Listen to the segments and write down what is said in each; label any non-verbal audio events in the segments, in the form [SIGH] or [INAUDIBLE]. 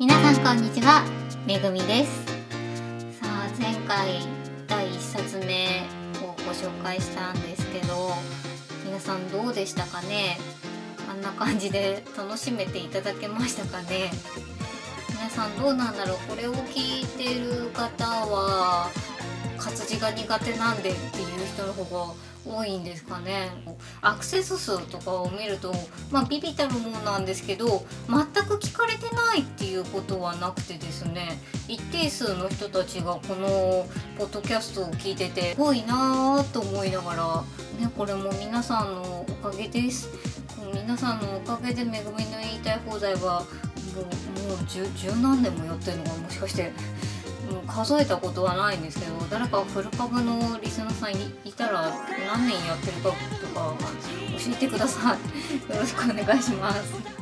皆さんこんにちはめぐみです。さあ前回第1冊目をご紹介したんですけど皆さんどうでしたかね？あんな感じで楽しめていただけましたかね？皆さんどうなんだろう？これを聞いてる方は活字が苦手なんでっていう人の方が多いんですかね？アクセス数とかを見るとまあビビたるものなんですけど全く聞かれてないいうことはなくてですね一定数の人たちがこのポッドキャストを聞いててすごいなーと思いながら、ね、これも皆さんのおかげです。皆さんのおかげで「めぐみの言いたい放題は」もうもう十何年もやってるのがもしかしてもう数えたことはないんですけど誰かフル株のリスナーさんいたら何年やってるかとか教えてください。よろしくお願いします。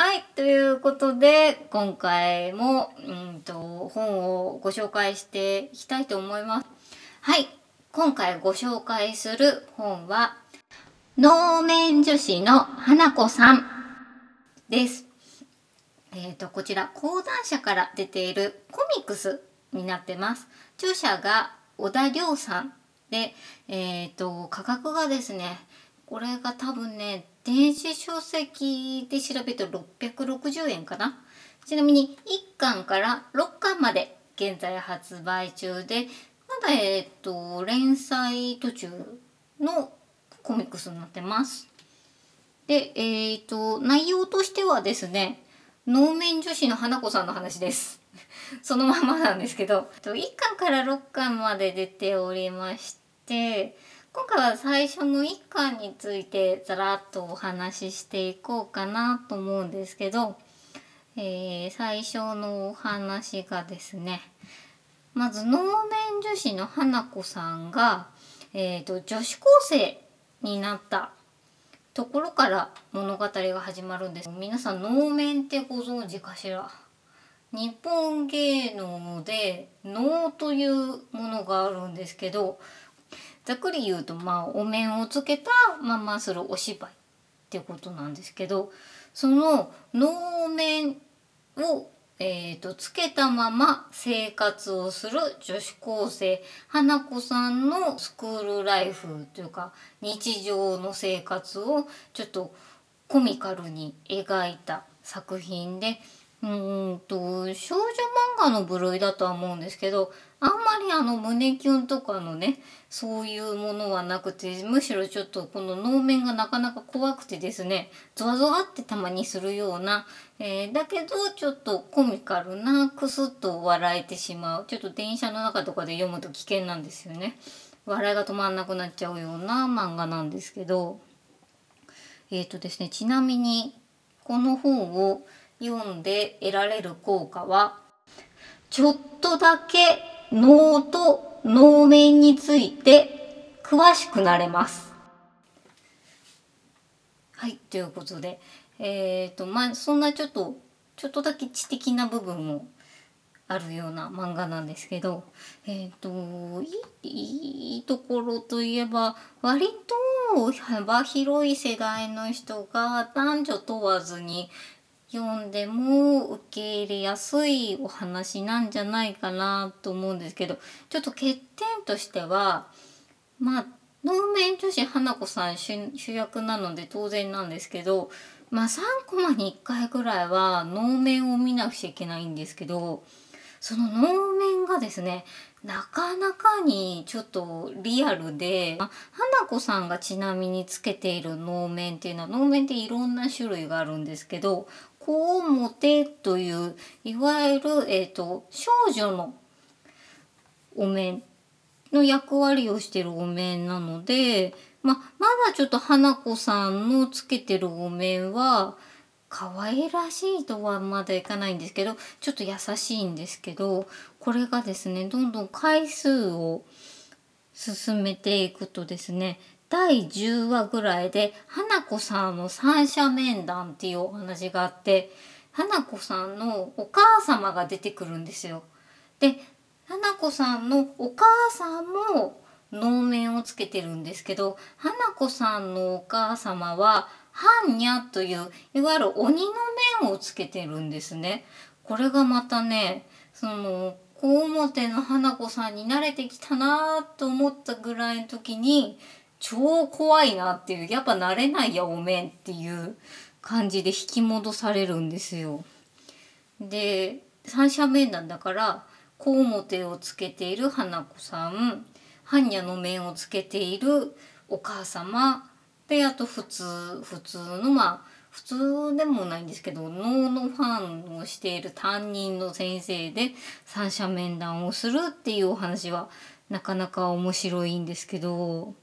はいということで今回もうんと本をご紹介していきたいと思いますはい今回ご紹介する本は能面女子の花子さんですえーと、こちら講談社から出ているコミックスになってます。著者が小田亮さんで、えっ、ー、と、価格がですね、これが多分ね、電子書籍で調べると660円かな。ちなみに1巻から6巻まで現在発売中で、まだえっ、と、連載途中のコミックスになってます。で、えっ、ー、と、内容としてはですね、能面女子の花子さんの話です。[LAUGHS] そのままなんですけど1巻から6巻まで出ておりまして今回は最初の1巻についてざらっとお話ししていこうかなと思うんですけど、えー、最初のお話がですねまず能面女子の花子さんが、えーと、女子高生になったところから物語が始まるんです。皆さん能面ってご存知かしら？日本芸能で能というものがあるんですけどざっくり言うとまあお面をつけたままするお芝居っていうことなんですけどその能面を、えーと、つけたまま生活をする女子高生花子さんのスクールライフというか日常の生活をちょっとコミカルに描いた作品でうんと少女漫画の部類だとは思うんですけどあんまりあの胸キュンとかのねそういうものはなくてむしろちょっとこの能面がなかなか怖くてですねゾワゾワってたまにするような、えー、だけどちょっとコミカルなクスッと笑えてしまう。ちょっと電車の中とかで読むと危険なんですよね。笑いが止まんなくなっちゃうような漫画なんですけどえっ、ー、とですねちなみにこの本を読んで得られる効果はちょっとだけ脳と脳面について詳しくなれます。はい、ということで、えっ、ー、と、まあ、そんなちょっと、ちょっとだけ知的な部分もあるような漫画なんですけど、えっ、ー、とい、いいところといえば、割と幅広い世代の人が男女問わずに読んでも受け入れやすいお話なんじゃないかなと思うんですけどちょっと欠点としてはまあ能面女子花子さん主役なので当然なんですけどまあ3コマに1回ぐらいは能面を見なくちゃいけないんですけどその能面がですねなかなかにちょっとリアルで、まあ、花子さんがちなみにつけている能面っていうのは能面っていろんな種類があるんですけど表といういわゆる、えーと、少女のお面の役割をしてるお面なので、ままだちょっと花子さんのつけてるお面は可愛らしいとはまだいかないんですけどちょっと優しいんですけどこれがですねどんどん回数を進めていくとですね第10話ぐらいで花子さんの三者面談っていうお話があって花子さんのお母様が出てくるんですよ。で花子さんのお母さんも能面をつけてるんですけど花子さんのお母様は般若といういわゆる鬼の面をつけてるんですね。これがまたねその小表の花子さんに慣れてきたなと思ったぐらいの時に超怖いなっていうやっぱ慣れないやおめんっていう感じで引き戻されるんですよ。で三者面談だから小表をつけている花子さん般若の面をつけているお母様であと普通普通のまあ普通でもないんですけど能のファンをしている担任の先生で三者面談をするっていうお話はなかなか面白いんですけど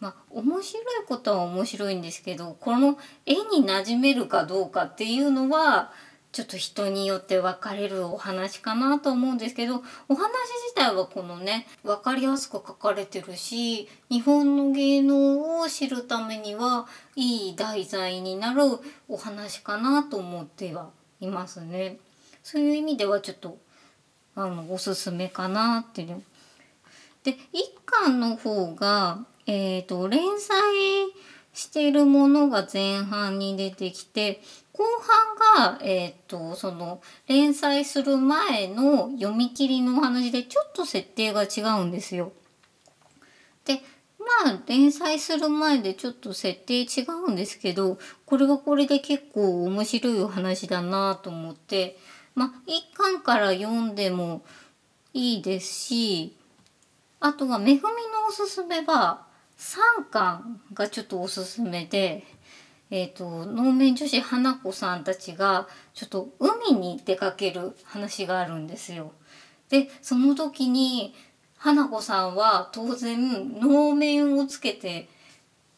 まあ面白いことは面白いんですけどこの絵に馴染めるかどうかっていうのはちょっと人によって分かれるお話かなと思うんですけどお話自体はこのね分かりやすく書かれてるし日本の芸能を知るためにはいい題材になるお話かなと思ってはいますね。そういう意味ではちょっとあのおすすめかなっていう。で一巻の方が、えーと、連載しているものが前半に出てきて後半が、えーと、その連載する前の読み切りのお話でちょっと設定が違うんですよ。でまあ連載する前でちょっと設定違うんですけどこれはこれで結構面白いお話だなと思ってまあ一巻から読んでもいいですしあとは「めぐみのおすすめ」は3巻がちょっとおすすめで。えーと、能面女子花子さんたちがちょっと海に出かける話があるんですよ。でその時に花子さんは当然能面をつけて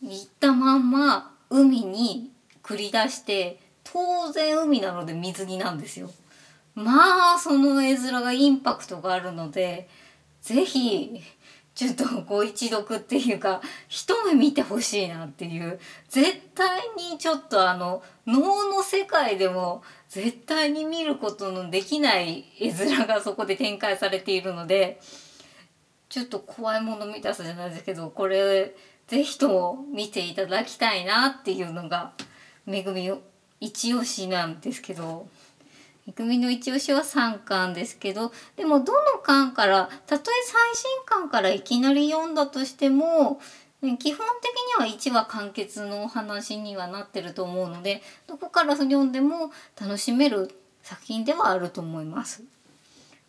行ったまんま海に繰り出して当然海なので水着なんですよ。まあその絵面がインパクトがあるので是非ちょっとご一読っていうか [LAUGHS] 一目見てほしいなっていう絶対にちょっとあの能の世界でも絶対に見ることのできない絵面がそこで展開されているのでちょっと怖いもの見たさじゃないですけどこれ是非とも見ていただきたいなっていうのがめぐみ一押しなんですけど。組の一押しは3巻ですけどでもどの巻からたとえ最新巻からいきなり読んだとしても基本的には1話完結のお話にはなってると思うのでどこから読んでも楽しめる作品ではあると思います。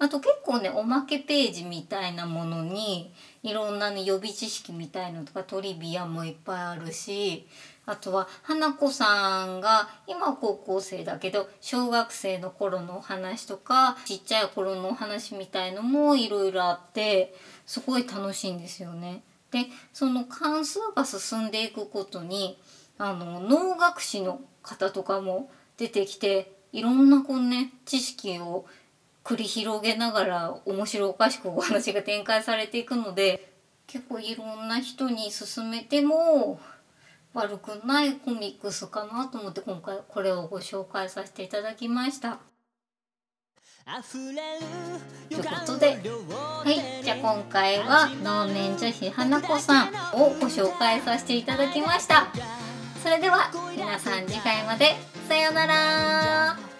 あと結構ねおまけページみたいなものにいろんなね予備知識みたいのとかトリビアもいっぱいあるしあとは花子さんが今高校生だけど小学生の頃のお話とかちっちゃい頃のお話みたいのもいろいろあってすごい楽しいんですよね。でその関数が進んでいくことにあの脳学士の方とかも出てきていろんなこうね知識を繰り広げながら面白おかしくお話が展開されていくので結構いろんな人に勧めても悪くないコミックスかなと思って今回これをご紹介させていただきました。ということで、はい、じゃあ今回は能面女子花子さんをご紹介させていただきました。それでは皆さん次回までさようなら。